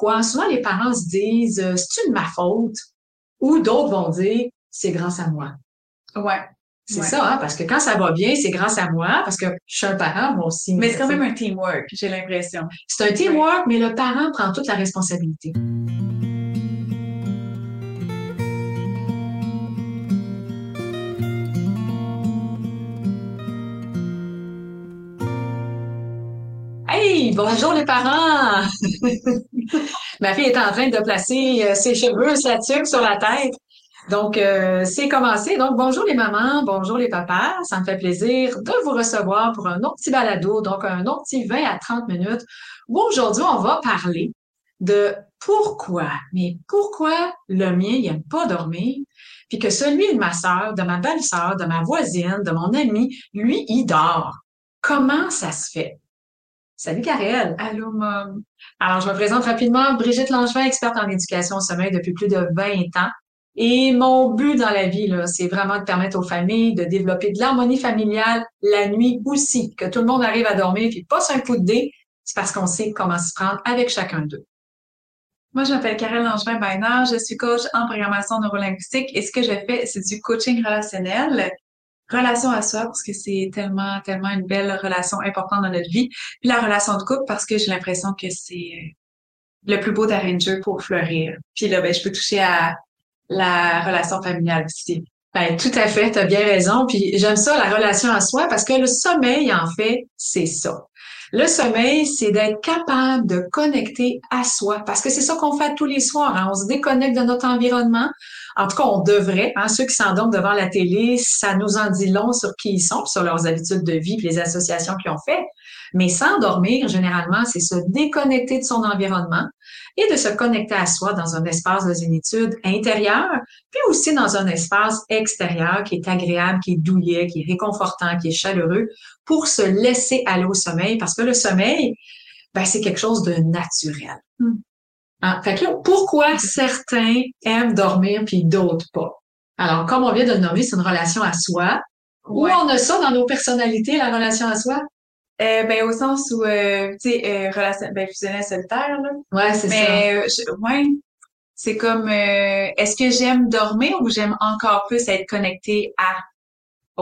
pourquoi souvent les parents se disent euh, c'est une ma faute? Ou d'autres vont dire c'est grâce à moi. Ouais. C'est Ouais. ça, hein, parce que quand ça va bien, c'est grâce à moi, parce que je suis un parent, moi aussi. Mais c'est quand même un teamwork, j'ai l'impression. C'est un teamwork, mais le parent prend toute la responsabilité. Bonjour les parents! Ma fille est en train de placer euh, ses cheveux, sa tuque sur la tête. Donc, euh, c'est commencé. Donc, bonjour les mamans, bonjour les papas. Ça me fait plaisir de vous recevoir pour un autre petit balado, donc un autre petit 20 à 30 minutes, où aujourd'hui, on va parler de pourquoi, mais pourquoi le mien, il aime pas dormir, puis que celui de ma sœur, de ma belle-sœur, de ma voisine, de mon ami, lui, il dort. Comment ça se fait? Salut Karel. Allô, mom. Alors, je me présente rapidement. Brigitte Langevin, experte en éducation au sommeil depuis plus de 20 ans. Et mon but dans la vie, c'est vraiment de permettre aux familles de développer de l'harmonie familiale la nuit aussi, que tout le monde arrive à dormir, puis pas sur un coup de dé, c'est parce qu'on sait comment s'y prendre avec chacun d'eux. Moi, je m'appelle Karel Langevin Bainard. Je suis coach en programmation neurolinguistique et ce que je fais, c'est du coaching relationnel. Relation à soi, parce que c'est tellement, tellement une belle relation importante dans notre vie. Puis la relation de couple, parce que j'ai l'impression que c'est le plus beau terrain pour fleurir. Puis là, ben, je peux toucher à la relation familiale aussi. Ben, tout à fait, tu as bien raison. Puis j'aime ça, la relation à soi, parce que le sommeil, en fait, c'est ça. Le sommeil, c'est d'être capable de connecter à soi, parce que c'est ça qu'on fait tous les soirs. hein. On se déconnecte de notre environnement. En tout cas, on devrait. Hein, ceux qui s'endorment devant la télé, ça nous en dit long sur qui ils sont, sur leurs habitudes de vie, les associations qu'ils ont fait. Mais s'endormir, généralement, c'est se déconnecter de son environnement et de se connecter à soi dans un espace de zénitude intérieure, puis aussi dans un espace extérieur qui est agréable, qui est douillet, qui est réconfortant, qui est chaleureux, pour se laisser aller au sommeil, parce que le sommeil, ben, c'est quelque chose de naturel. Hmm. Hein? Fait que là, pourquoi certains aiment dormir puis d'autres pas? Alors, comme on vient de le nommer, c'est une relation à soi. Où Ouais. on a ça dans nos personnalités, la relation à soi? Euh, ben, au sens où, euh, tu sais, euh, relation, ben, fusionnel solitaire, là. Ouais, c'est ça. Mais ouais, c'est comme est-ce que j'aime dormir ou j'aime encore plus être connectée à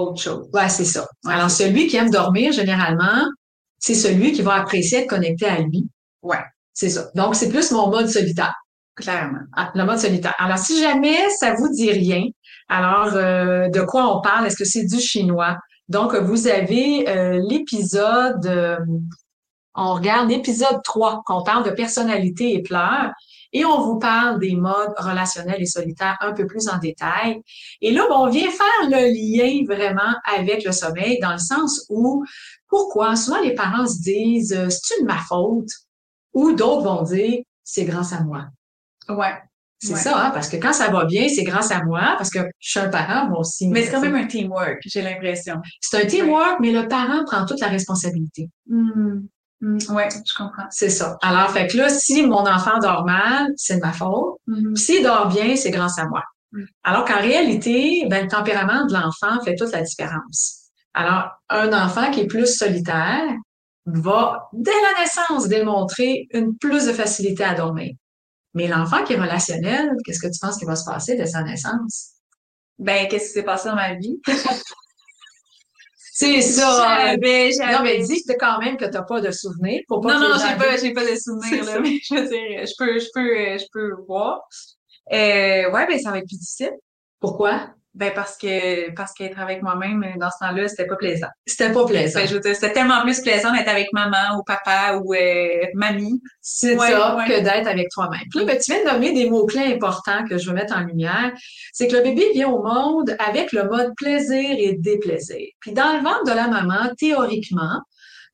autre chose? Ouais, c'est ça. Ouais, Alors, celui qui aime dormir, généralement, c'est celui qui va apprécier être connecté à lui. Ouais. C'est ça. Donc, c'est plus mon mode solitaire. Clairement. Ah, le mode solitaire. Alors, si jamais ça vous dit rien, alors de quoi on parle? Est-ce que c'est du chinois? Donc, vous avez euh, l'épisode, euh, on regarde l'épisode 3, qu'on parle de personnalité et pleurs, et on vous parle des modes relationnels et solitaires un peu plus en détail. Et là, on vient faire le lien vraiment avec le sommeil, dans le sens où, pourquoi? Souvent les parents se disent, euh, c'est une ma faute, ou d'autres vont dire, c'est grâce à moi. Ouais. C'est Ouais. ça, hein, parce que quand ça va bien, c'est grâce à moi, parce que je suis un parent, moi aussi. Mais c'est quand même un teamwork, j'ai l'impression. C'est un teamwork, mais le parent prend toute la responsabilité. Hmm. Hmm. Ouais, je comprends. C'est ça. Alors, fait que là, si mon enfant dort mal, c'est de ma faute. Puis S'il dort bien, c'est grâce à moi. Mm. Alors qu'en réalité, ben, le tempérament de l'enfant fait toute la différence. Alors, un enfant qui est plus solitaire va, dès la naissance, démontrer une plus de facilité à dormir. Mais l'enfant qui est relationnel, qu'est-ce que tu penses qui va se passer dès sa naissance? Ben, qu'est-ce qui s'est passé dans ma vie? C'est ça. Non, mais dis quand même que t'as pas de souvenirs. Pour pas Non, non, j'ai pas, j'ai pas de souvenirs, là, mais je veux dire, je peux, je peux, je peux voir. Euh, ouais, ben, ça va être plus difficile. Pourquoi? Ben, parce que, parce qu'être avec moi-même, euh, dans ce temps-là, c'était pas plaisant. C'était pas plaisant. Ben, je veux dire, c'était tellement plus plaisant d'être avec maman ou papa ou euh, mamie. C'est Ouais, ça ouais. que d'être avec toi-même. Puis là, ben, tu viens de nommer des mots-clés importants que je veux mettre en lumière. C'est que le bébé vient au monde avec le mode plaisir et déplaisir. Puis dans le ventre de la maman, théoriquement,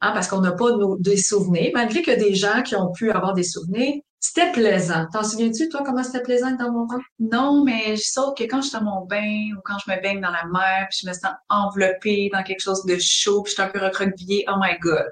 hein, parce qu'on n'a pas de nos- des souvenirs, malgré que des gens qui ont pu avoir des souvenirs, c'était plaisant. T'en souviens-tu, toi, comment c'était plaisant dans mon ventre? Non, mais je saute que quand je suis dans mon bain ou quand je me baigne dans la mer, puis je me sens enveloppée dans quelque chose de chaud, puis je suis un peu recroquevillée, oh my god.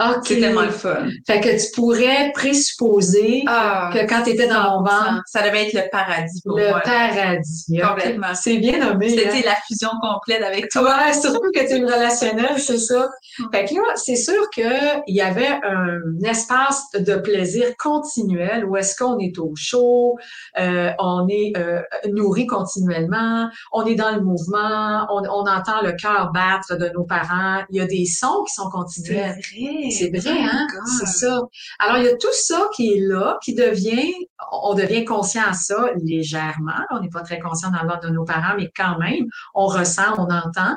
OK. C'est tellement le fun. Fait que tu pourrais présupposer Ah, que quand tu étais dans mon 100%. ventre, Ça devait être le paradis pour le moi. paradis. Complètement. C'est bien nommé. hein? C'était la fusion complète avec toi. Ouais, surtout que tu es relationnel, c'est ça. Mm. Fait que là, c'est sûr qu'il y avait un espace de plaisir continuel où est-ce qu'on est au chaud, euh, on est euh, nourri continuellement, on est dans le mouvement, on, on entend le cœur battre de nos parents, il y a des sons qui sont continuels. vrai. C'est vrai, hein? C'est ça. Alors, il y a tout ça qui est là, qui devient, on devient conscient à ça légèrement. On n'est pas très conscient dans ventre de nos parents, mais quand même, on ressent, on entend.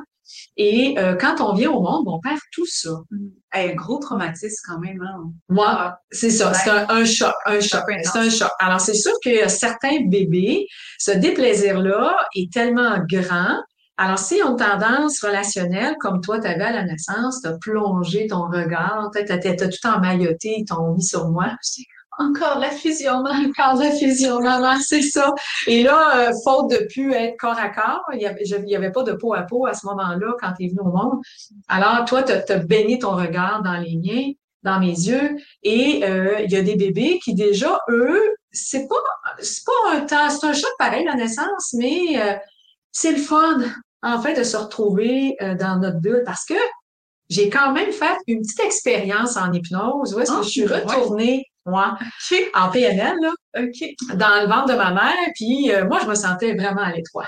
Et euh, quand on vient au monde, on perd tout ça. Mm. Hey, gros traumatisme quand même, hein? Moi, Ah, c'est ça, Ouais. c'est un, un choc, un choc, c'est un choc. Alors, c'est sûr que certains bébés, ce déplaisir-là est tellement grand. Alors, si on tendance relationnelle, comme toi, tu avais à la naissance, tu as plongé ton regard, tu as, tout emmailloté, ils t'ont mis sur moi. Encore la fusion. Encore de fusion, c'est ça. Et là, euh, faute de plus être corps à corps, il y avait, pas de peau à peau à ce moment-là quand tu es venu au monde. Alors, toi, tu as baigné ton regard dans les miens, dans mes yeux, et euh, il y a des bébés qui déjà, eux, c'est pas, pas un temps, c'est un choc pareil la naissance, mais euh, c'est le fun, en fait, de se retrouver euh, dans notre bulle parce que j'ai quand même fait une petite expérience en hypnose où est-ce que Ah, je suis ouais. retournée, moi, OK. en PNL, là, OK. dans le ventre de ma mère, puis euh, moi, je me sentais vraiment à l'étroit.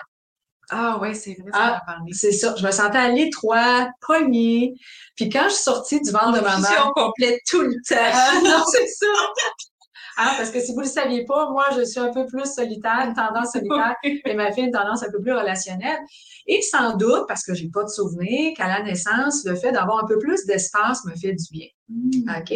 Ah, ouais, c'est vrai, Ah, ça. C'est ça, je me sentais à l'étroit, poignée. Puis quand je suis sortie du ventre de ma mère... Complète tout le temps. Ah, non, c'est ça! Ah, parce que si vous ne le saviez pas, moi, je suis un peu plus solitaire, une tendance solitaire, et ma fille, une tendance un peu plus relationnelle. Et sans doute, parce que j'ai pas de souvenir, qu'à la naissance, le fait d'avoir un peu plus d'espace me fait du bien. Mm. OK?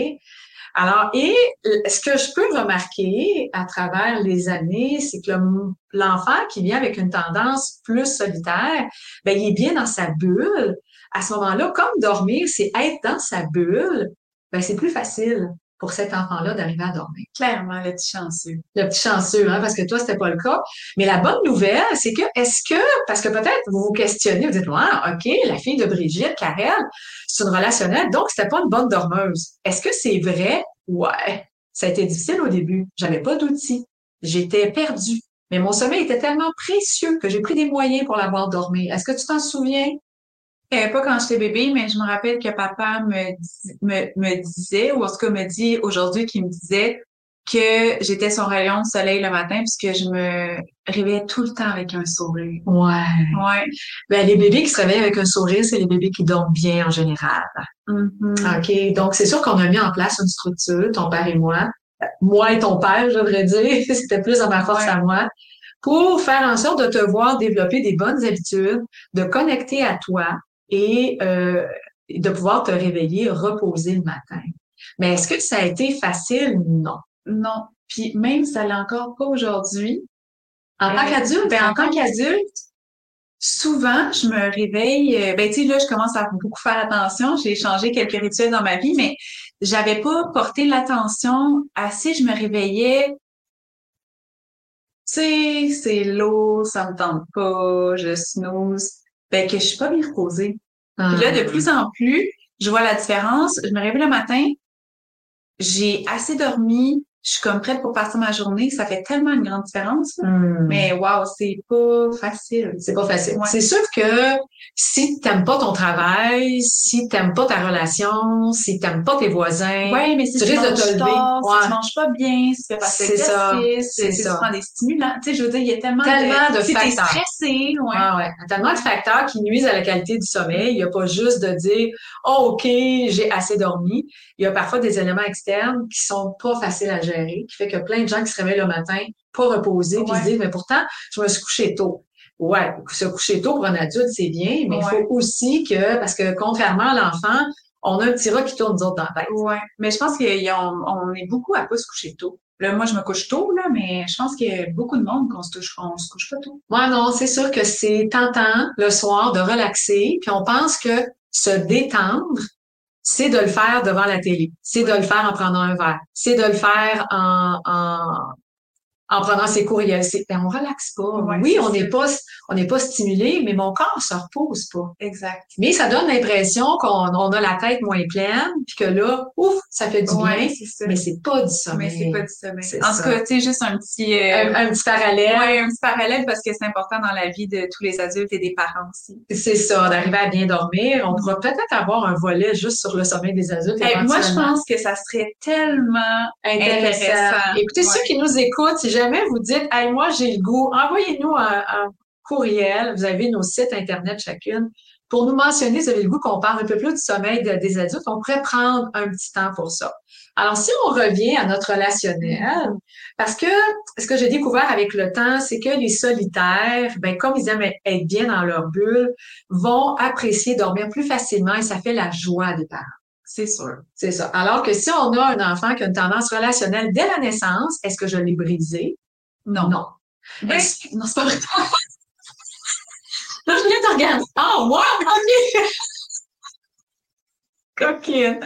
Alors, et ce que je peux remarquer à travers les années, c'est que le- l'enfant qui vient avec une tendance plus solitaire, ben, il est bien dans sa bulle. À ce moment-là, comme dormir, c'est être dans sa bulle, ben, c'est plus facile pour cet enfant-là d'arriver à dormir. Clairement, le petit chanceux. Le petit chanceux, hein, parce que toi, c'était pas le cas. Mais la bonne nouvelle, c'est que, est-ce que, parce que peut-être vous vous questionnez, vous dites, ah, OK, la fille de Brigitte, Karel, c'est une relationnelle, donc c'était pas une bonne dormeuse. Est-ce que c'est vrai? Ouais. Ça a été difficile au début. J'avais pas d'outils. J'étais perdue. Mais mon sommeil était tellement précieux que j'ai pris des moyens pour l'avoir dormi. Est-ce que tu t'en souviens? Euh, pas quand j'étais bébé, mais je me rappelle que papa me, dis- me, me disait, ou en tout cas me dit aujourd'hui qu'il me disait que j'étais son rayon de soleil le matin puisque je me réveillais tout le temps avec un sourire. Ouais. Ouais. Ben, les bébés qui se réveillent avec un sourire, c'est les bébés qui dorment bien en général. Mhm. OK. Donc, c'est sûr qu'on a mis en place une structure, ton père et moi. Moi et ton père, je devrais dire. C'était plus à ma force Ouais. à moi. Pour faire en sorte de te voir développer des bonnes habitudes, de connecter à toi et euh, de pouvoir te réveiller, reposer le matin. Mais est-ce que ça a été facile? Non. Non. Puis même ça l'est encore pas aujourd'hui. En tant Euh, qu'adulte? ben, en tant qu'adulte, souvent, je me réveille, euh, ben, tu sais, là, je commence à beaucoup faire attention. J'ai changé quelques rituels dans ma vie, mais j'avais pas porté l'attention assez. Je me réveillais, tu sais, c'est lourd, ça me tente pas, je snooze. Ben, que je suis pas bien reposée. Puis là, de plus en plus, je vois la différence. Je me réveille le matin, j'ai assez dormi, je suis comme prête pour passer ma journée. Ça fait tellement une grande différence. Hmm. Mais wow, c'est pas facile. C'est pas facile. Ouais. C'est sûr que si t'aimes pas ton travail, si t'aimes pas ta relation, si t'aimes pas tes voisins, Ouais, mais si Tu tu, risques de te lever. tard, si Ouais. tu manges pas bien, si tu fais pas C'est ça. si ça. tu prends des stimulants, tu sais, je veux dire, il y a tellement, Tellement de si t'es facteurs. stressé, ouais. Ah ouais. Tellement de facteurs qui nuisent à la qualité du sommeil. Il n'y a pas juste de dire Oh, OK, j'ai assez dormi. Il y a parfois des éléments externes qui sont pas faciles à gérer, qui fait que plein de gens qui se réveillent le matin, pas reposés, puis Ouais. se disent Mais pourtant, je me suis couché tôt. Ouais, se coucher tôt pour un adulte, c'est bien, mais il Ouais. faut aussi que, parce que contrairement à l'enfant, on a un petit rat qui tourne nous autres dans la tête. Ouais. Mais je pense qu'on on est beaucoup à pas se coucher tôt. Là, moi, je me couche tôt, là, mais je pense qu'il y a beaucoup de monde qu'on se touche, on se couche pas tôt. Moi, non, c'est sûr que c'est tentant le soir de relaxer, puis on pense que se détendre, c'est de le faire devant la télé, c'est de le faire en prenant un verre, c'est de le faire en, en, en prenant ses courriels. C'est, ben, on relaxe pas. Ouais, oui, on n'est pas, on n'est pas stimulé, mais mon corps se repose pas. Exact. Mais ça donne l'impression qu'on on a la tête moins pleine, puis que là, ouf, ça fait du Ouais, bien, ça. mais c'est pas du Mais sommeil. c'est pas du sommeil. C'est En tout cas, tu sais, juste un petit, euh, un, un petit parallèle. ouais, un petit parallèle parce que c'est important dans la vie de tous les adultes et des parents aussi. C'est ça, d'arriver à bien dormir. On pourra peut-être avoir un volet juste sur le sommeil des adultes. Eh, moi, je pense que ça serait tellement intéressant. Intéressant. Écoutez, Ouais. ceux qui nous écoutent, jamais vous dites, hey, moi, j'ai le goût, envoyez-nous un, courriel. Vous avez nos sites Internet chacune. Pour nous mentionner, vous avez le goût qu'on parle un peu plus du sommeil de- des adultes. On pourrait prendre un petit temps pour ça. Alors, si on revient à notre relationnel, parce que ce que j'ai découvert avec le temps, c'est que les solitaires, ben, comme ils aiment être bien dans leur bulle, vont apprécier dormir plus facilement et ça fait la joie des parents. C'est sûr. C'est ça. Alors que si on a un enfant qui a une tendance relationnelle dès la naissance, est-ce que je l'ai brisé? Non. Non. Ben, Est-ce- non, c'est pas vrai. Là, je viens de regarder. Ah, moi, OK. Coquine.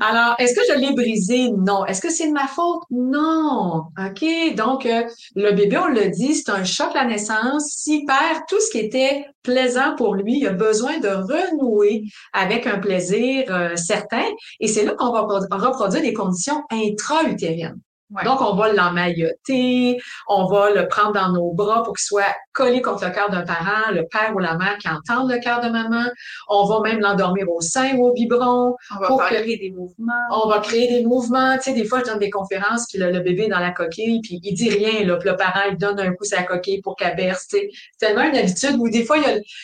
Alors, est-ce que je l'ai brisé? Non. Est-ce que c'est de ma faute? Non. OK? Donc, euh, le bébé, on l'a dit, c'est un choc la naissance. S'il perd tout ce qui était plaisant pour lui, il a besoin de renouer avec un plaisir euh, certain. Et c'est là qu'on va pro- reproduire des conditions intra-utérines. Ouais. Donc, on va l'emmailloter, on va le prendre dans nos bras pour qu'il soit collé contre le cœur d'un parent, le père ou la mère qui entendent le cœur de maman. On va même l'endormir au sein ou au biberon. On va Pour que- créer des mouvements. On va créer des mouvements. Tu sais, des fois, je donne des conférences, puis le, le bébé est dans la coquille, puis il dit rien, là. Puis le parent, il donne un coup la coquille pour qu'elle berce, tu sais. C'est tellement une habitude où des fois,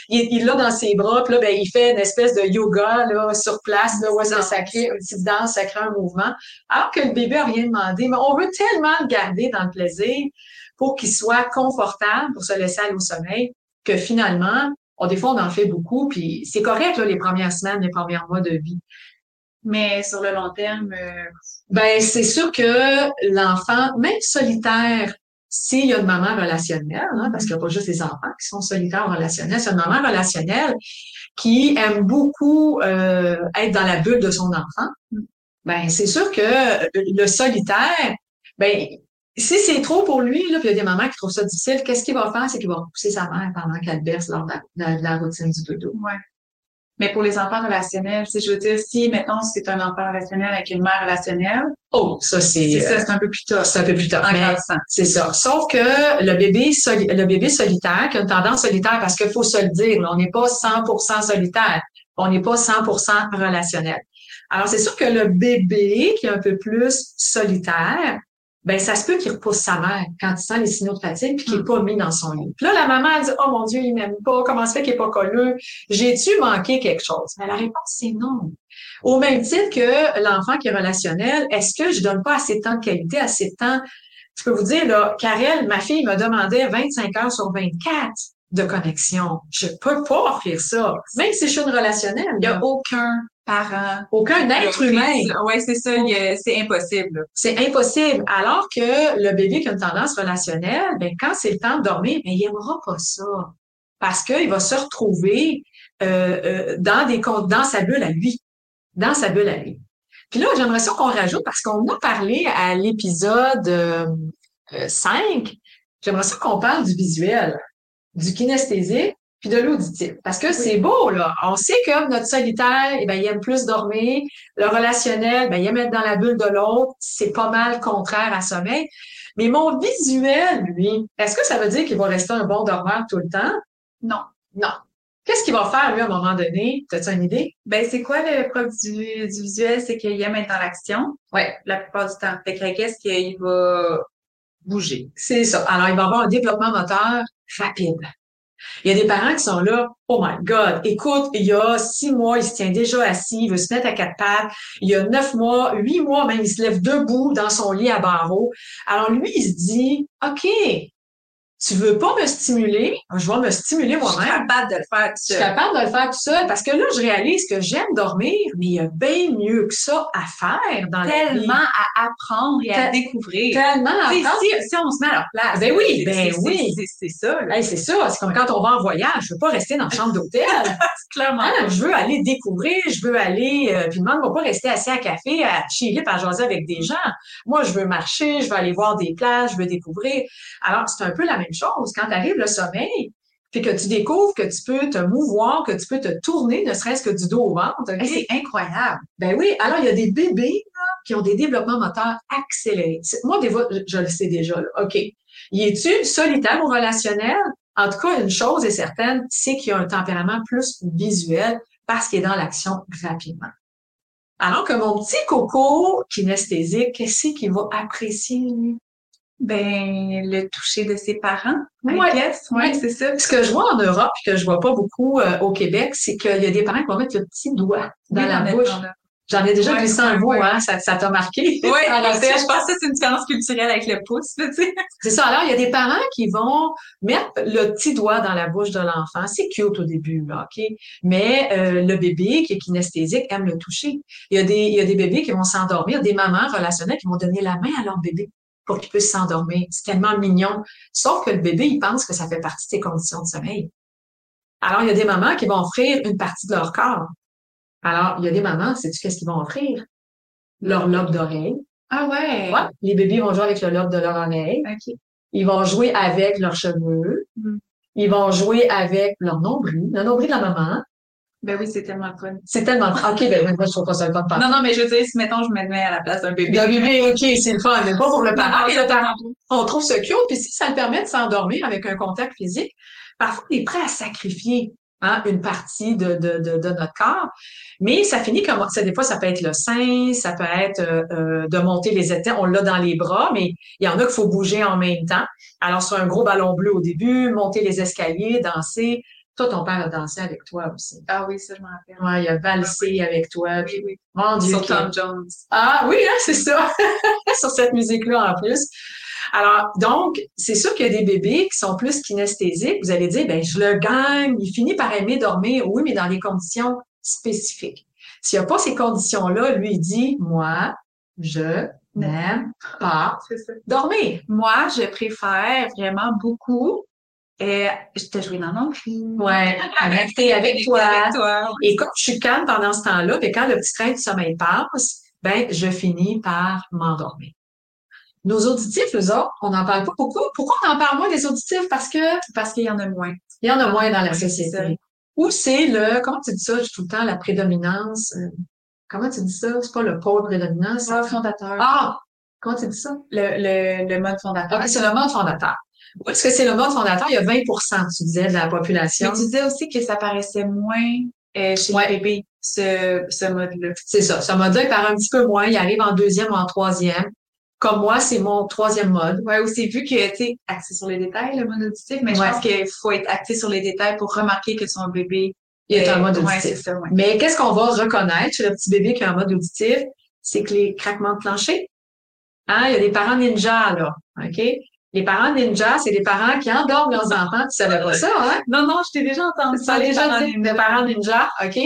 il, l'a dans ses bras, puis là, ben, il fait une espèce de yoga, là, sur place, là, où que ça crée une petite danse, ça crée un mouvement. Alors que le bébé a rien demandé. Mais on veut tellement le garder dans le plaisir pour qu'il soit confortable, pour se laisser aller au sommeil, que finalement, on, des fois, on en fait beaucoup, puis c'est correct, là, les premières semaines, les premiers mois de vie. Mais sur le long terme, euh, Ben, c'est sûr que l'enfant, même solitaire, s'il y a une maman relationnelle, hein, parce qu'il n'y a pas juste les enfants qui sont solitaires ou relationnels, c'est une maman relationnelle qui aime beaucoup euh, être dans la bulle de son enfant. Ben, c'est sûr que le solitaire, ben, si c'est trop pour lui, là, puis il y a des mamans qui trouvent ça difficile, qu'est-ce qu'il va faire? C'est qu'il va repousser sa mère pendant qu'elle berce lors de la, de la routine du dodo. ouais. Mais pour les enfants relationnels, sais, je veux dire, si maintenant c'est un enfant relationnel avec une mère relationnelle, Oh, ça, c'est, c'est ça, euh, c'est un peu plus tough. c'est un peu plus tard. C'est ça. Sauf que le bébé, soli- le bébé solitaire, qui a une tendance solitaire, parce qu'il faut se le dire, là, on n'est pas 100% solitaire, on n'est pas 100% relationnel. Alors, c'est sûr que le bébé qui est un peu plus solitaire, ben ça se peut qu'il repousse sa mère quand il sent les signaux de fatigue puis qu'il n'est pas mis dans son lit. Puis là, la maman elle dit Oh mon Dieu, il m'aime pas, comment ça fait qu'il est pas colleux? J'ai-tu manqué quelque chose? Mais la réponse, c'est non. Au même titre que l'enfant qui est relationnel, est-ce que je donne pas assez de temps de qualité, assez de temps? Je peux vous dire, là, Karel, ma fille me demandait 25 heures sur 24 de connexion. Je peux pas offrir ça. Même si je suis une relationnelle. Il n'y a aucun parent. aucun être humain. Oui, c'est ça, c'est impossible. C'est impossible. Alors que le bébé qui a une tendance relationnelle, ben, quand c'est le temps de dormir, ben, il n'aimera pas ça. Parce qu'il va se retrouver euh, euh, dans des dans sa bulle à lui. Dans sa bulle à lui. Puis là, j'aimerais ça qu'on rajoute, parce qu'on a parlé à l'épisode euh, euh, 5, j'aimerais ça qu'on parle du visuel, du kinesthésique, puis de l'auditif. Parce que c'est beau, là. On sait que notre solitaire, eh ben, il aime plus dormir. Le relationnel, ben, il aime être dans la bulle de l'autre. C'est pas mal contraire à sommeil. Mais mon visuel, lui, est-ce que ça veut dire qu'il va rester un bon dormeur tout le temps? Non. Non. Qu'est-ce qu'il va faire, lui, à un moment donné? T'as-tu une idée? Ben, c'est quoi le du, du visuel? C'est qu'il aime être dans l'action Ouais. la plupart du temps. Fait que qu'est-ce qu'il va bouger? C'est ça. Alors, il va avoir un développement moteur rapide. Il y a des parents qui sont là, oh my God, écoute, il y a six mois, il se tient déjà assis, il veut se mettre à quatre pattes. Il y a neuf mois, huit mois même, il se lève debout dans son lit à barreaux. Alors lui, il se dit, OK, tu veux pas me stimuler, je vais me stimuler Je suis moi-même. capable de le faire tout Je suis seul. capable de le faire tout seul parce que là, je réalise que j'aime dormir, mais il y a bien mieux que ça à faire dans vie. Tellement à apprendre et à Tel- découvrir. Tellement à apprendre. si, si on se met à leur place. Ben oui, c'est- ben oui. c'est- ça. Hey, c'est ça, c'est comme quand on va en voyage, je veux pas rester dans la chambre d'hôtel. clairement. Hein, je veux aller découvrir, je veux aller, euh, puis demande-moi pas rester assis à café, à chiller, à jaser avec des gens. Moi, je veux marcher, je veux aller voir des plages, je veux découvrir. Alors, c'est un peu la même chose. Quand arrive le sommeil, puis que tu découvres que tu peux te mouvoir, que tu peux te tourner, ne serait-ce que du dos au ventre. C'est incroyable. Ben oui, alors il y a des bébés là, qui ont des développements moteurs accélérés. Moi, des fois, je, je le sais déjà. Là. OK. Y es-tu solitaire ou relationnel? En tout cas, une chose est certaine, c'est qu'il y a un tempérament plus visuel parce qu'il est dans l'action rapidement. Alors que mon petit coco kinesthésique, qu'est-ce qu'il va apprécier? Ben, le toucher de ses parents, I Ouais. guess. Ouais, Ouais. c'est ça. Ce que je vois en Europe, puis que je vois pas beaucoup euh, au Québec, c'est qu'il y a des parents qui vont mettre le petit doigt dans Oui, la bouche. J'en ai déjà Ouais, glissé un ouais. hein? Ça ça t'a marqué? Oui, je pense que c'est une différence culturelle avec le pouce, tu sais. C'est ça. Alors, il y a des parents qui vont mettre le petit doigt dans la bouche de l'enfant. C'est cute au début, là, OK? Mais euh, le bébé qui est kinesthésique aime le toucher. Il y a des, il y a des bébés qui vont s'endormir, des mamans relationnelles qui vont donner la main à leur bébé pour qu'il puisse s'endormir. C'est tellement mignon. Sauf que le bébé, il pense que ça fait partie de ses conditions de sommeil. Alors, il y a des mamans qui vont offrir une partie de leur corps. Alors, il y a des mamans, sais-tu qu'est-ce qu'ils vont offrir? Leur lobe d'oreille. Ah ouais. Ouais. Les bébés vont jouer avec le lobe de leur oreille. OK. Ils vont jouer avec leurs cheveux. Mm. Ils vont jouer avec leur nombril, le nombril de la maman. Ben oui, c'est tellement le fun. C'est tellement... OK, ben moi, je trouve pas ça le fun de Non, non, mais je veux dire, si mettons, je me mets à la place d'un bébé. Le bébé, OK, c'est le fun, mais pas pour le parent. Non, le on trouve ça cute. Puis si ça le permet de s'endormir avec un contact physique, parfois, on est prêt à sacrifier hein, une partie de, de, de, de notre corps. Mais ça finit comme ça. Des fois, ça peut être le sein, ça peut être euh, euh, de monter les étages. On l'a dans les bras, mais il y en a qu'il faut bouger en même temps. Alors, sur un gros ballon bleu au début, monter les escaliers, danser. Toi, ton père a dansé avec toi aussi. Ah oui, ça, je m'en rappelle. Ouais, il a valsé avec toi. Oui, oui. Mon Dieu. Sur Tom Jones. ah oui, hein, c'est ça. Sur cette musique-là en plus. Alors, donc, c'est sûr qu'il y a des bébés qui sont plus kinesthésiques. Vous allez dire, ben, je le gagne, il finit par aimer dormir. Oui, mais dans des conditions spécifiques. S'il n'y a pas ces conditions-là, lui, il dit, moi, je n'aime pas dormir. Moi, je préfère vraiment beaucoup. Et je t'ai joué dans mon film. Ouais, connecter avec toi. Avec toi. Et comme je suis calme pendant ce temps-là, puis quand le petit train du sommeil passe, ben, je finis par m'endormir. Nos auditifs, eux autres, on n'en parle pas beaucoup. Pourquoi on en parle moins des auditifs? Parce que Parce qu'il y en a moins. il y en a moins dans la société. Ou c'est le, comment tu dis ça tout le temps, la prédominance, euh, comment tu dis ça? C'est pas le pôle prédominant, c'est... Le fondateur. Ah! Comment tu dis ça? Le, le, le mode fondateur. Ok, c'est le mode fondateur. Est-ce que c'est le mode fondateur? Il y a 20% tu disais, de la population. Mais tu disais aussi que ça paraissait moins euh, chez Ouais. les bébés, ce, ce mode-là. C'est ça. Ce mode-là, il part un petit peu moins. Il arrive en deuxième ou en troisième. Comme moi, c'est mon troisième mode. Ouais, aussi vu que, tu sais, axé sur les détails, le mode auditif, mais Ouais. je pense qu'il faut être axé sur les détails pour remarquer que son bébé Il est en mode auditif. c'est ça. Mais qu'est-ce qu'on va reconnaître chez le petit bébé qui est en mode auditif? C'est que les craquements de plancher. Hein? Il y a des parents ninja, là. OK? Les parents ninja, c'est des parents qui endorment leurs enfants. Tu savais pas ça, hein? Non, non, je t'ai déjà entendu Ça les gens des parents ninja, OK?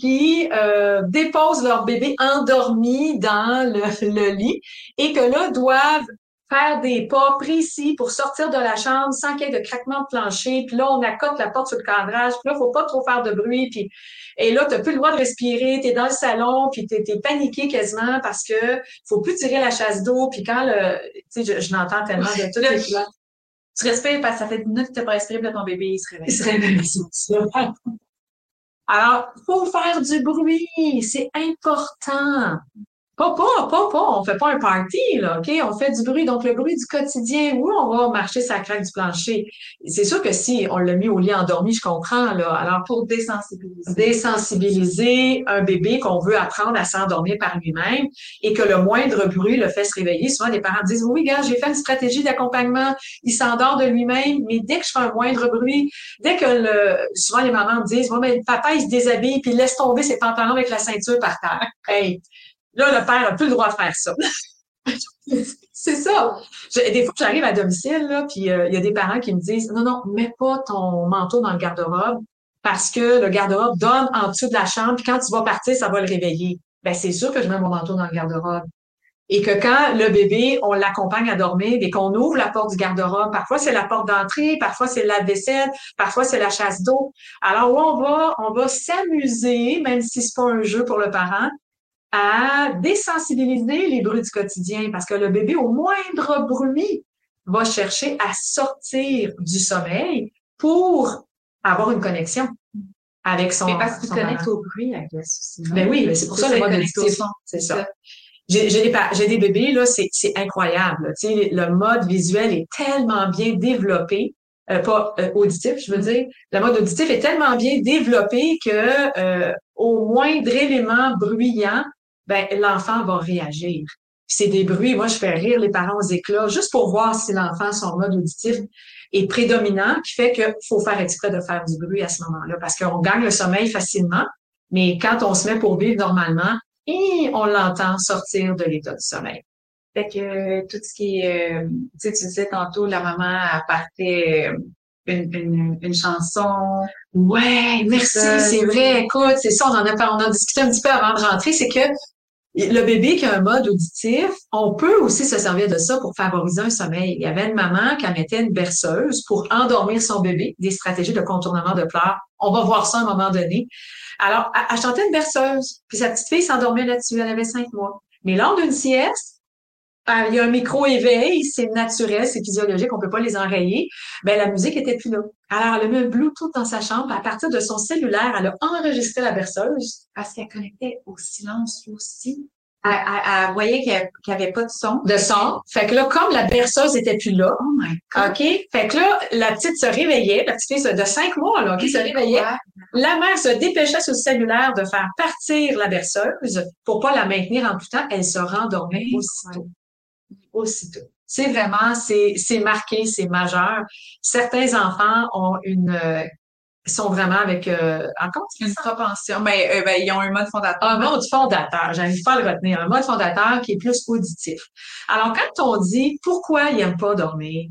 Qui euh, déposent leur bébé endormi dans le, le lit et que là, doivent faire des pas précis pour sortir de la chambre sans qu'il y ait de craquement de plancher. Puis là, on accote la porte sur le cadrage. Puis là, faut pas trop faire de bruit. Puis et là, t'as plus le droit de respirer. T'es dans le salon, puis t'es es paniqué quasiment parce que faut plus tirer la chasse d'eau. Puis quand le, tu sais, je, je l'entends tellement de toutes Le- les. Tu respires parce que ça fait 10 minutes que tu n'as pas respiré, puis là, ton bébé, il se réveille. Il se réveille. Alors, faut faire du bruit, c'est important. Pas, pas, pas, pas, on fait pas un party, là, OK? On fait du bruit. Donc, le bruit du quotidien, oui, on va marcher sa craque du plancher. C'est sûr que si on l'a mis au lit endormi, je comprends, là. Alors, Pour désensibiliser. désensibiliser un bébé qu'on veut apprendre à s'endormir par lui-même et que le moindre bruit le fait se réveiller. Souvent, les parents disent, oui, gars, j'ai fait une stratégie d'accompagnement, il s'endort de lui-même, mais dès que je fais un moindre bruit, dès que le, souvent les mamans disent, ouais, mais le papa, il se déshabille puis il laisse tomber ses pantalons avec la ceinture par terre. Hey, là, le père a plus le droit de faire ça. C'est ça. Je des fois, j'arrive à domicile, là, puis euh, il y a des parents qui me disent Non, non, mets pas ton manteau dans le garde-robe parce que le garde-robe donne en dessous de la chambre, puis quand tu vas partir, ça va le réveiller. Ben, c'est sûr que je mets mon manteau dans le garde-robe. Et que quand le bébé, on l'accompagne à dormir et qu'on ouvre la porte du garde-robe, parfois c'est la porte d'entrée, parfois c'est la vaisselle, parfois c'est la chasse d'eau. Alors, où on va, on va s'amuser, même si c'est pas un jeu pour le parent, à désensibiliser les bruits du quotidien parce que le bébé, au moindre bruit, va chercher à sortir du sommeil pour avoir une connexion avec son. Mais parce qu'il connecte au bruit, I guess Ben oui, c'est pour ça le mode auditif. C'est ça. J'ai des, j'ai des bébés, là, c'est incroyable. Tu sais, le mode visuel est tellement bien développé, euh, pas euh, auditif, je veux dire. Le mode auditif est tellement bien développé que euh, au moindre élément bruyant, ben l'enfant va réagir. C'est des bruits, moi je fais rire les parents aux éclats juste pour voir si l'enfant son mode auditif est prédominant, qui fait qu'il faut faire exprès de faire du bruit à ce moment-là parce qu'on gagne le sommeil facilement, mais quand on se met pour vivre normalement, et on l'entend sortir de l'état du sommeil. Fait que euh, tout ce qui est, euh, tu sais, tu disais tantôt, la maman appartait euh, une, une, une, chanson. Ouais, merci, c'est vrai. Écoute, c'est ça, on en a, on en a discuté un petit peu avant de rentrer, c'est que le bébé qui a un mode auditif, on peut aussi se servir de ça pour favoriser un sommeil. Il y avait une maman qui mettait une berceuse pour endormir son bébé, des stratégies de contournement de pleurs. On va voir ça à un moment donné. Alors, elle, chantait une berceuse, puis sa petite fille s'endormait là-dessus. Elle avait cinq mois. Mais lors d'une sieste, il y a un micro-éveil, c'est naturel, c'est physiologique, on peut pas les enrayer. Ben, la musique était plus là. Alors, elle a mis un Bluetooth dans sa chambre. À partir de son cellulaire, elle a enregistré la berceuse. Parce qu'elle connectait au silence aussi. Elle, elle, voyait qu'il n'y avait pas de son. De son. Fait que là, comme la berceuse était plus là. Oh my God. OK? Fait que là, la petite se réveillait, la petite fille de cinq mois, là, qui se réveillait. La mère se dépêchait sur le cellulaire de faire partir la berceuse pour pas la maintenir en tout temps. Elle se rendormait aussitôt aussitôt. C'est vraiment, c'est, marqué, c'est majeur. Certains enfants ont une, euh, sont vraiment avec euh, encore une propension. Mais ben, euh, ben, ils ont un mode fondateur. Un mode fondateur, j'arrive pas à le retenir. Un mode fondateur qui est plus auditif. Alors quand on dit pourquoi il aime pas dormir,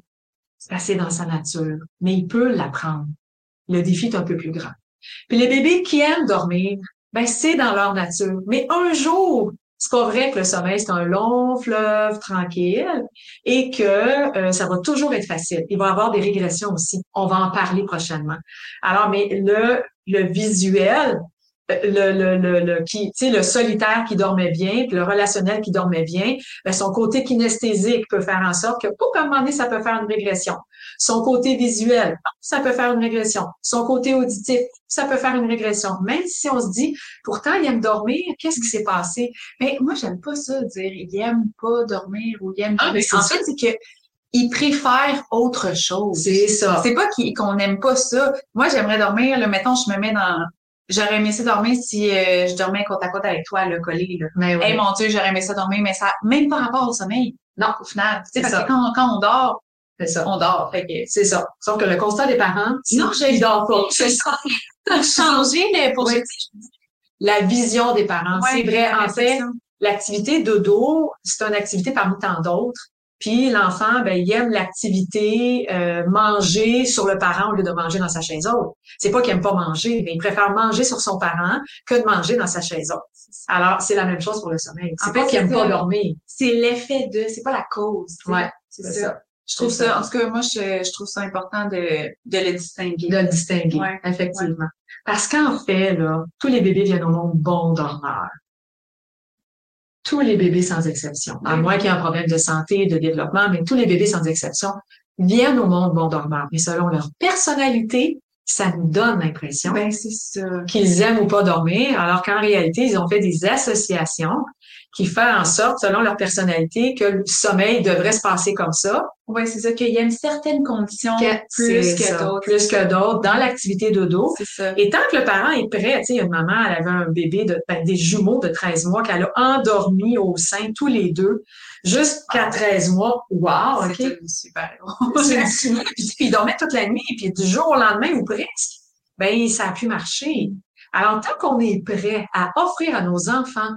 c'est dans sa nature, mais il peut l'apprendre. Le défi est un peu plus grand. Puis les bébés qui aiment dormir, ben c'est dans leur nature. Mais un jour, c'est que le sommeil, c'est un long fleuve tranquille et que euh, ça va toujours être facile. Il va y avoir des régressions aussi. On va en parler prochainement. Alors, mais le, le visuel, le, le, le, le qui, tu sais, le solitaire qui dormait bien, puis le relationnel qui dormait bien, ben son côté kinesthésique peut faire en sorte que, pour un moment donné, ça peut faire une régression. Son côté visuel, ça peut faire une régression. Son côté auditif, ça peut faire une régression. Même si on se dit, pourtant, il aime dormir, qu'est-ce qui s'est passé? Mais moi, j'aime pas ça, dire, il aime pas dormir ou il aime ah, En fait, c'est que il préfère autre chose. C'est ça. C'est pas qu'on n'aime pas ça. Moi, j'aimerais dormir, là, mettons, je me mets dans, J'aurais aimé ça dormir si euh, je dormais côte à côte avec toi, le collé. Là. Mais oui. mon Dieu, j'aurais aimé ça dormir, mais ça, même par rapport au sommeil. Non, au final. Tu sais, parce que quand, quand on dort, c'est ça. On dort. Fait que... C'est ça. Sauf que le constat des parents, non, je dors pas. C'est ça. changer, mais pour oui. la vision des parents. c'est vrai. En fait, l'activité dodo, c'est une activité parmi tant d'autres. Puis l'enfant, ben, il aime l'activité euh, manger sur le parent au lieu de manger dans sa chaise haute. C'est pas qu'il aime pas manger, mais il préfère manger sur son parent que de manger dans sa chaise haute. Alors, c'est la même chose pour le sommeil. C'est pas qu'il aime pas dormir. C'est l'effet de, c'est pas la cause. Ouais, c'est ça. ça. Je trouve ça, ça, en tout cas, moi, je, je, trouve ça important de, de le distinguer. De le distinguer, ouais. effectivement. Ouais. Parce qu'en fait, là, tous les bébés viennent au monde bons dormeurs tous les bébés sans exception, à moins qu'il y ait un problème de santé, de développement, mais tous les bébés sans exception viennent au monde bon dormeur. Mais selon leur personnalité, ça nous donne l'impression ben, qu'ils aiment ou pas dormir, alors qu'en réalité, ils ont fait des associations qui font en sorte, selon leur personnalité, que le sommeil devrait se passer comme ça. Oui, c'est ça, qu'il y a une certaine condition plus que d'autres. Plus que d'autres dans l'activité dodo. C'est ça. Et tant que le parent est prêt, tu sais, une maman, elle avait un bébé de, ben, des jumeaux de 13 mois qu'elle a endormi au sein tous les deux jusqu'à 13 mois. Wow, OK. super puis ils dormaient toute la nuit, puis du jour au lendemain ou presque, ben ça a pu marcher. Alors, tant qu'on est prêt à offrir à nos enfants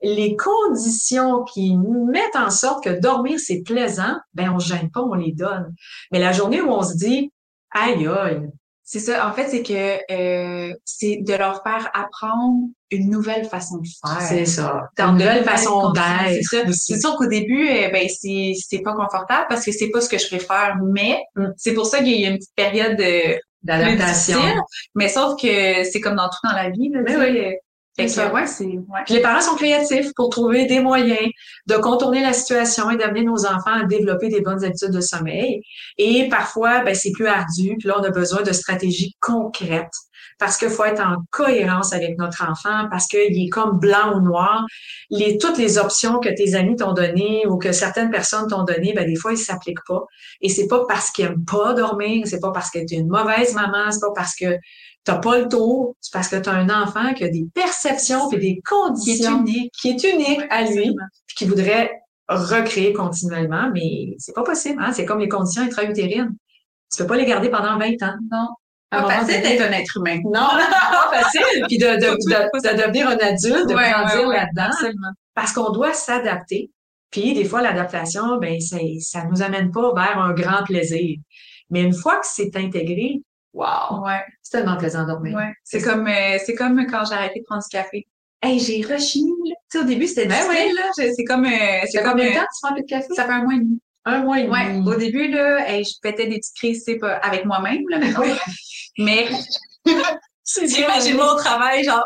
les conditions qui mettent en sorte que dormir, c'est plaisant, ben on gêne pas, on les donne. Mais la journée où on se dit, aïe aïe, c'est ça. En fait, c'est que euh, c'est de leur faire apprendre une nouvelle façon de faire. C'est ça. Une nouvelle façon d'être. C'est sûr qu'au début, euh, ben c'est c'est pas confortable parce que c'est pas ce que je préfère, mais mm. c'est pour ça qu'il y a une petite période d'adaptation. Mais sauf que c'est comme dans tout dans la vie. Là, mais oui. Euh, les parents sont créatifs pour trouver des moyens de contourner la situation et d'amener nos enfants à développer des bonnes habitudes de sommeil. Et parfois, ben, c'est plus ardu. Puis là, on a besoin de stratégies concrètes parce qu'il faut être en cohérence avec notre enfant, parce qu'il est comme blanc ou noir. Les, toutes les options que tes amis t'ont données ou que certaines personnes t'ont données, ben, des fois, ils s'appliquent pas. Et c'est pas parce qu'ils aiment pas dormir, c'est pas parce que tu es une mauvaise maman, c'est pas parce que t'as pas le tour, c'est parce que tu as un enfant qui a des perceptions et des conditions qui est unique, qui est unique à lui, puis qui voudrait recréer continuellement, mais c'est pas possible. Hein? C'est comme les conditions intra-utérines. Tu peux pas les garder pendant 20 ans. Non. Pas facile d'être un être humain. Non, pas facile. Puis de, de, de, devenir un adulte, de grandir là-dedans. Parce qu'on doit s'adapter. Puis des fois, l'adaptation, ben, ça, ça nous amène pas vers un grand plaisir. Mais une fois que c'est intégré, Wow! Ouais. C'est tellement plaisant de dormir. Ouais. C'est comme, euh, c'est comme quand j'ai arrêté de prendre du café. Hey, j'ai rechigné, là. Tu sais, au début, c'était ben difficile, là. C'est comme, euh, c'est comme. Combien de temps tu prends plus de café? Ça fait un mois et demi. Un mois et demi. Ouais. Au début, là, hey, je pétais des petites crises, c'est pas avec moi-même, là, mais, mais j'imagine-moi au travail, genre,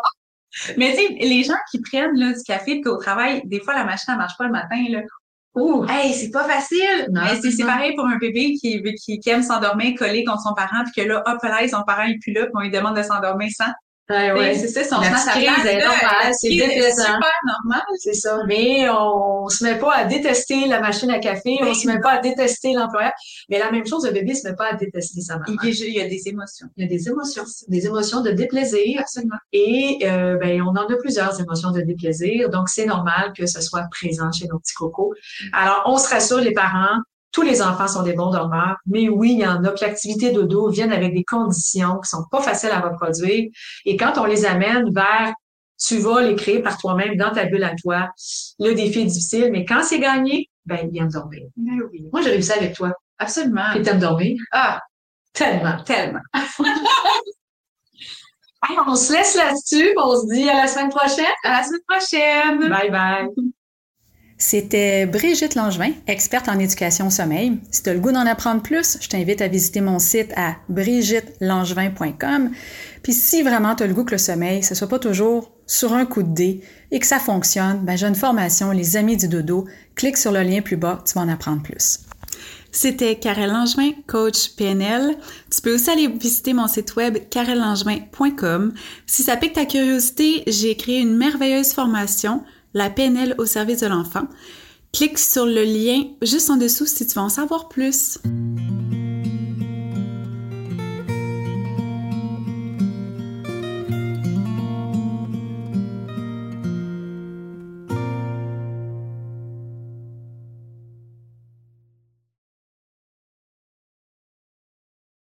mais tu sais, les gens qui prennent là, du café puis au travail, des fois la machine ne marche pas le matin là. Ouh, hey, c'est pas facile. mais c'est pareil pour un bébé qui, qui, qui aime s'endormir collé contre son parent, puis que là, hop là, son parent est plus là, puis on lui demande de s'endormir sans. Ouais, ouais. C'est ça, son la crise est normale, c'est déplaisant. C'est super normal. C'est ça. Mais on se met pas à détester la machine à café, on se met pas à détester l'employeur. Mais la même chose, le bébé se met pas à détester sa maman. Il y a des émotions. Il y a des émotions. Des émotions de déplaisir. Absolument. Et euh, ben, on en a plusieurs émotions de déplaisir. Donc, c'est normal que ce soit présent chez nos petits cocos. Alors, on se rassure les parents tous les enfants sont des bons dormeurs, mais oui, il y en a. Puis l'activité dodo viennent avec des conditions qui sont pas faciles à reproduire. Et quand on les amène vers tu vas les créer par toi-même dans ta bulle à toi, le défi est difficile, mais quand c'est gagné, ben, ils viennent dormir. Mais oui. Moi, j'ai réussi avec toi. Absolument. Et t'aimes dormir? Ah! Tellement. Tellement. on se laisse là-dessus. On se dit à la semaine prochaine. À la semaine prochaine. Bye bye. C'était Brigitte Langevin, experte en éducation au sommeil. Si tu as le goût d'en apprendre plus, je t'invite à visiter mon site à brigittelangevin.com. Puis si vraiment tu as le goût que le sommeil, ce soit pas toujours sur un coup de dé et que ça fonctionne, ben j'ai une formation Les Amis du Dodo. Clique sur le lien plus bas, tu vas en apprendre plus. C'était Karel Langevin, coach PNL. Tu peux aussi aller visiter mon site web karellangevin.com. Si ça pique ta curiosité, j'ai créé une merveilleuse formation la PNL au service de l'enfant. Clique sur le lien juste en dessous si tu veux en savoir plus.